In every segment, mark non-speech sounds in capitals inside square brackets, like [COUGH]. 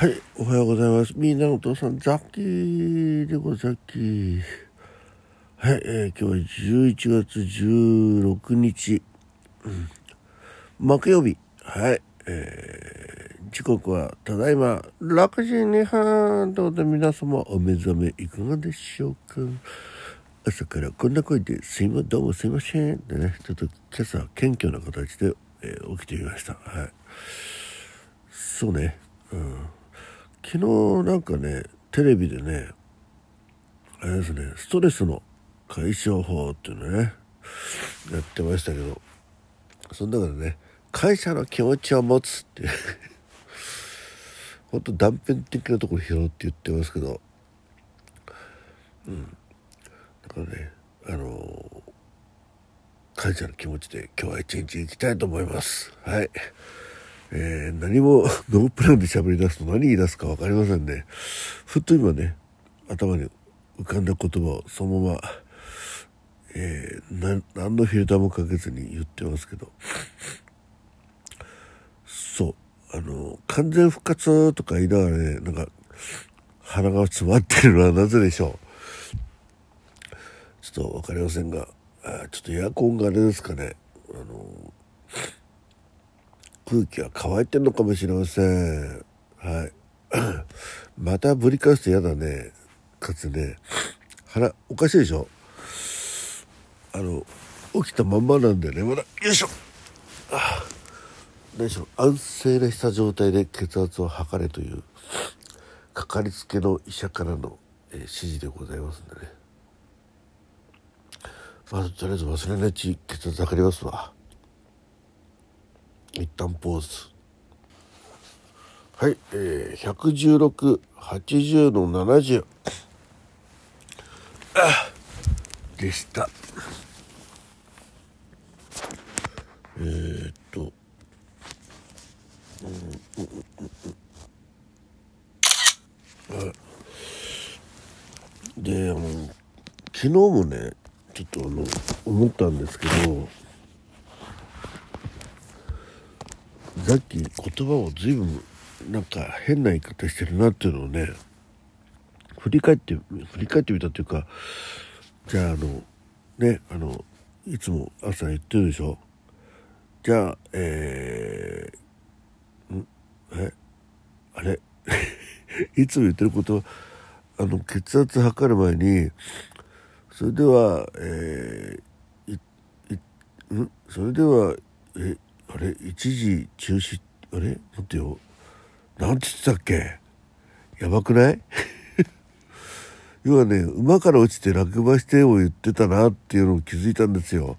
はい、おはようございます。みんなのお父さん、ザッキーでござき。はい、えー、今日は11月16日、うん、木曜日。はい、えー、時刻はただいま6時2分ということで皆様お目覚めいかがでしょうか朝からこんな声ですいまどうもすいませんでね、ちょっと今朝謙虚な形で、えー、起きてみました。はい。そうね。うん昨日なんかねテレビでねあれですねストレスの解消法っていうのねやってましたけどその中でね会社の気持ちを持つって本当断片的なところ拾って言ってますけどうん。だからねあの感謝の気持ちで今日は一日行きたいと思います。はい。えー、何も [LAUGHS] ノープランで喋り出すと何言い出すか分かりませんね。ふっと今ね、頭に浮かんだ言葉をそのまま、えー、何のフィルターもかけずに言ってますけど、そう、あの、完全復活とか言いながらね、なんか、鼻が詰まってるのはなぜでしょう。ちょっと分かりませんが、あちょっとエアコンがあれですかね、あの、空気が乾いてんのかもしれません。はい。[COUGHS] またぶり返すと嫌だね。かつね腹おかしいでしょ？あの起きたまんまなんでね。まだよいしょ。何しろ安静にした状態で血圧を測れというかかりつけの医者からの、えー、指示でございますんでね。まずとりあえず忘れないうち血圧測りますわ。一旦ポーズ。はい、えー、11680の70でした。えー、っと。うんうんうんうん。であの昨日もねちょっとあの思ったんですけどさっき言葉を随分なんか変な言い方してるなっていうのをね振り返って振り返ってみたというかじゃああのねあのいつも朝言ってるでしょ？じゃあえー、ん？え？あれ？[LAUGHS] いつも言ってることあの血圧測る前にそれではえー、いん？それではえあれ一時中止あれ？待ってよ。なんて言ってたっけ？やばくない？[LAUGHS] 要はね馬から落ちて落馬してを言ってたなっていうのを気づいたんですよ。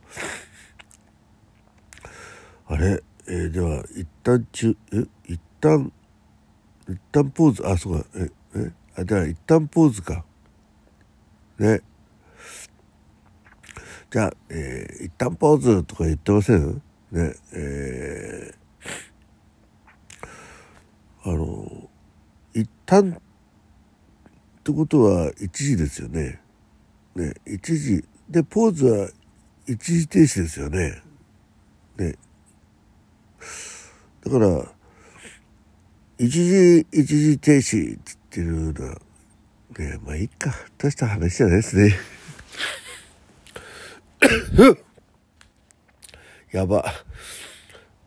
あれ、えー、では一旦中え？一旦一旦ポーズ？あそうか。ええ？あじゃあ一旦ポーズか。ね。じゃあ、えー、一旦ポーズとか言ってません？ねえー、あの一旦ってことは一時ですよね。ね一時でポーズは一時停止ですよね。ねだから一時一時停止っていうのはねまあいいか大した話じゃないですね。[LAUGHS] やば。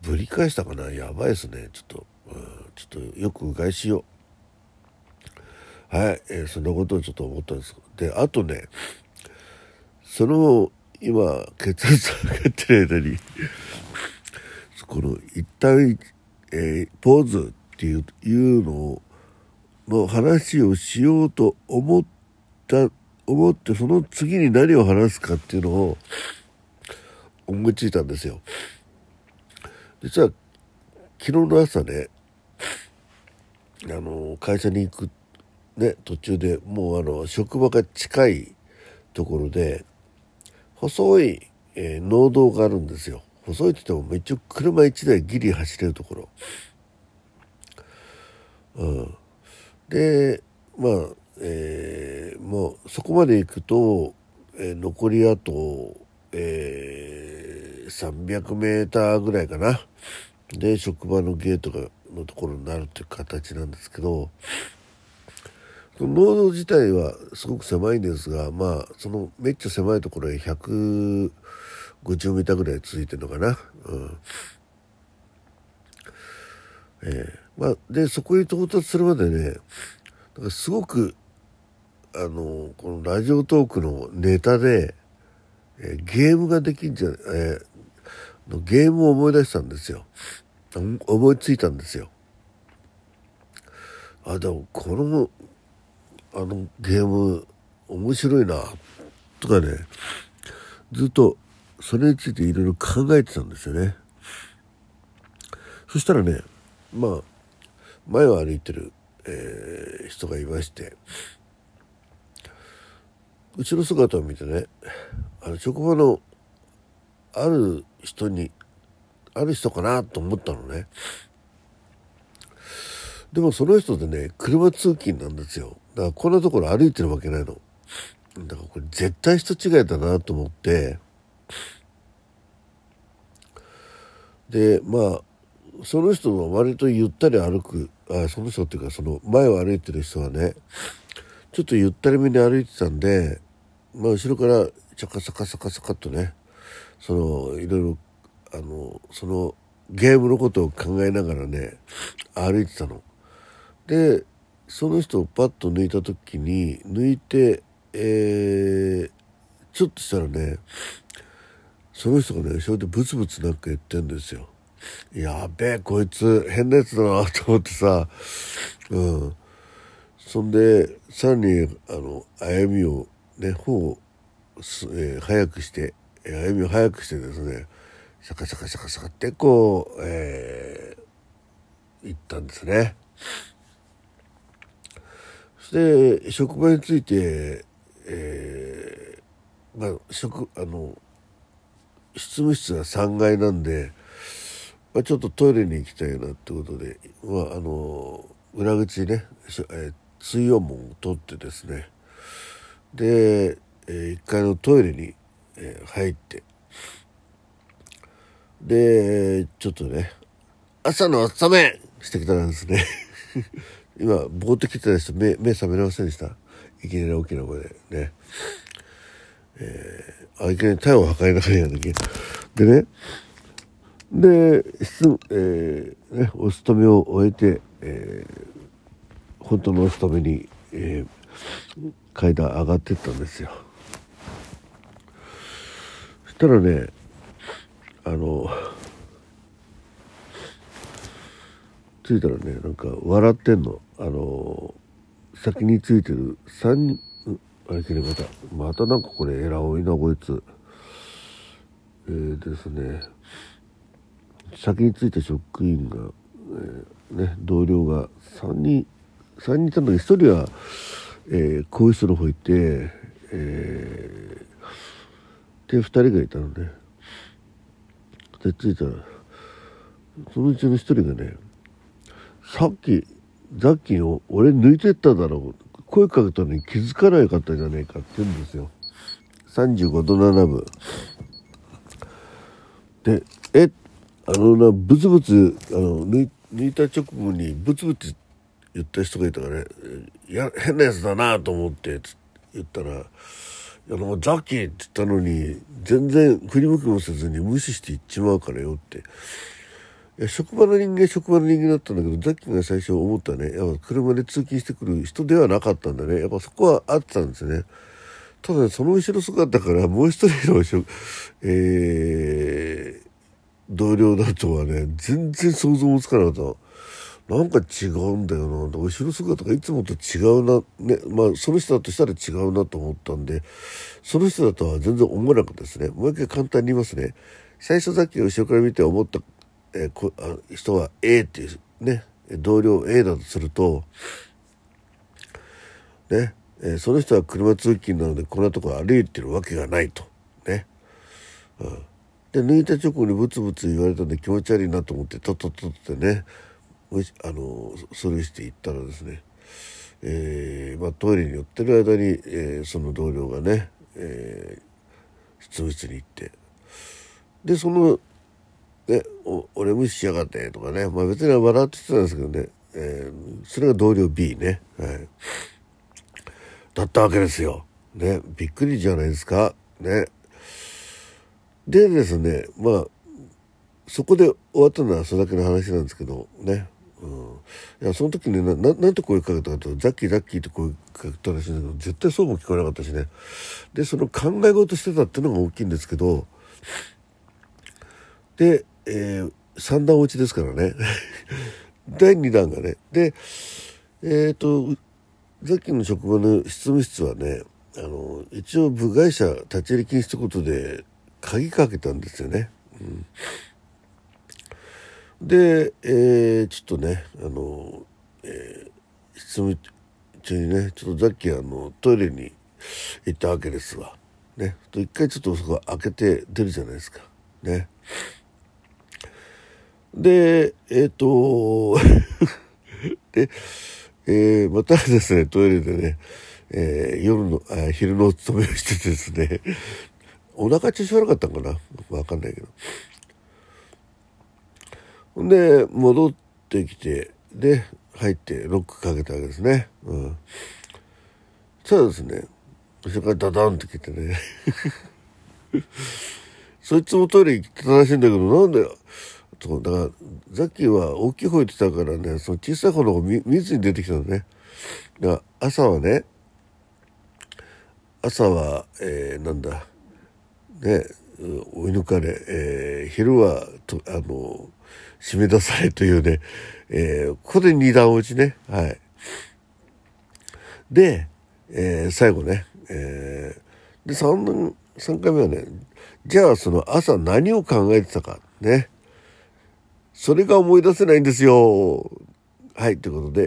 ぶり返したかな？やばいですね。ちょっと、うん、ちょっとよくうがいしよう。はい、えー、そんなことをちょっと思ったんです。で、あとね、その、今、血圧上がってる間に、この一旦、えー、ポーズっていういうのの話をしようと思った、思ってその次に何を話すかっていうのを思いついたんですよ。実は昨日の朝ねあの会社に行く、ね、途中でもうあの職場が近いところで細い、えー、農道があるんですよ細いって言っても一応車1台ギリ走れるところ。うん、でまあ、えー、もうそこまで行くと、えー、残りあと、えー、300メーターぐらいかな。で、職場のゲートがのところになるっていう形なんですけど農道自体はすごく狭いんですがまあそのめっちゃ狭いところへ150メーターぐらい続いてるのかな。うんえーまあ、でそこに到達するまでねだからすごくあのこのラジオトークのネタで、えー、ゲームができんじゃ、えー、ゲームを思い出したんですよ。思いついたんですよ。あでもこのあのゲーム面白いなとかねずっとそれについていろいろ考えてたんですよね。そしたらねまあ前を歩いてる、えー、人がいまして後ろ姿を見てねあの職場のある人にある人かなと思ったのね。でもその人でね車通勤なんですよ。だからこんなところ歩いてるわけないの。だからこれ絶対人違いだなと思って。でまあその人は割とゆったり歩く。あその人っていうかその前を歩いてる人はねちょっとゆったりめに歩いてたんで、まあ、後ろからチャカサカサカサカっとねそのいろいろあのそのゲームのことを考えながらね歩いてたの。でその人をパッと抜いた時に抜いて、えー、ちょっとしたらねその人がね後ろでブツブツなんか言ってんですよ。やべえこいつ変なやつだなと思ってさうんそんでさらにあの歩みをね歩を、えー、早くして歩みを早くしてですねシャカシャカシャカシャカってこう、えー、行ったんですね。そして職場について、えー、まあ職あの執務室が3階なんでまあ、ちょっとトイレに行きたいなってことで、まあ、あの裏口ね、えー、水温門を取ってですねで、えー、1階のトイレに、えー、入って。でちょっとね朝の朝めしてきたんですね。[LAUGHS] 今ぼーっと来てた人目目覚めれませんでした？いきなり大きな声で。ね。えー、あいきなり体を破壊ながらやんなきゃでねで、えーね、お勤めを終えて、えー、本当のお勤めに、えー、階段上がってったんですよ。たらねあの着いたらねなんか笑ってんの。あの先についてる3人あれけれまたまたなんかこれ偉いなこいつ。えー、ですね。先についた職員が、えー、ね、同僚が3人3人いたんだけど1人は、えー、更衣室の方行って、えー、で2人がいたのねで着いたらそのうちの1人がねさっきザッキーを俺抜いてっただろう声かけたのに気づかないかったじゃねえかって言うんですよ。35度7分。でえあのなブツブツあの抜いた直後にブツブツ言った人がいたからねや変なやつだなと思って言ったら「いやもうザッキー」って言ったのに全然振り向きもせずに無視して言っちまうからよって。いや職場の人間職場の人間だったんだけどザッキーが最初思ったねやっぱ車で通勤してくる人ではなかったんだね。やっぱそこはあったんですね。ただ、その後ろ姿からもう一人の、えー、同僚だとはね全然想像もつかなかったなんか違うんだよな。後ろ姿がいつもと違うな。ねまあその人だとしたら違うなと思ったんでその人だとは全然思わなかったですね。もう一回簡単に言いますね。最初さっき後ろから見て思った、えー、こあ人は A っていうね同僚 A だとするとね、えー、その人は車通勤なのでこんなとこ歩いてるわけがないと。ね、うん。で抜いた直後にブツブツ言われたんで気持ち悪いなと思ってとっとっとってね。あのそれして行ったらですね、えーまあ、トイレに寄ってる間に、えー、その同僚がね、えー、執務室に行ってでそのね、俺無視しやがってとかね、まあ別に笑ってたんですけどね、えー、それが同僚 B ね、はい。だったわけですよ。ね、びっくりじゃないですか。ね。でですね、まあ、そこで終わったのはそれだけの話なんですけど、ね。うん、いやその時になななんて声かけたかとザッキーザッキーって声かけたらしいんだけど絶対そうも聞こえなかったしね。でその考え事してたっていうのが大きいんですけどで、えー、3段落ちですからね。[LAUGHS] 第2弾がね。でえっ、ー、とザッキーの職場の執務室はねあの一応部外者立ち入り禁止ってことで鍵かけたんですよね。うん。で、えー、ちょっとねあの、えー、質問中にねちょっとさっきあのトイレに行ったわけですわ。ね、一回ちょっとそこ開けて出るじゃないですか。ね。でえっ、ー、とで、えー、またですねトイレでね、えー、夜のあ昼のお勤めをしてですねお腹調子悪かったんかな？わかんないけどで戻ってきてで入ってロックかけたわけですね。うん。そしたらですね後ろからダダンって来てね [LAUGHS] そいつもトイレ行ってたらしいんだけどなんでそうだからザッキーは大きい方行ってたからねその小さい方の方見見ずに出てきたのね。だから朝はね朝は、えー、なんだね追い抜かれ、えー、昼はとあの締め出されというね、えー、ここで二段落ちね。はい。で、えー、最後ね、えー、で、3, 3回目はね、じゃあその朝何を考えてたか、ね。それが思い出せないんですよ。はい、ということで、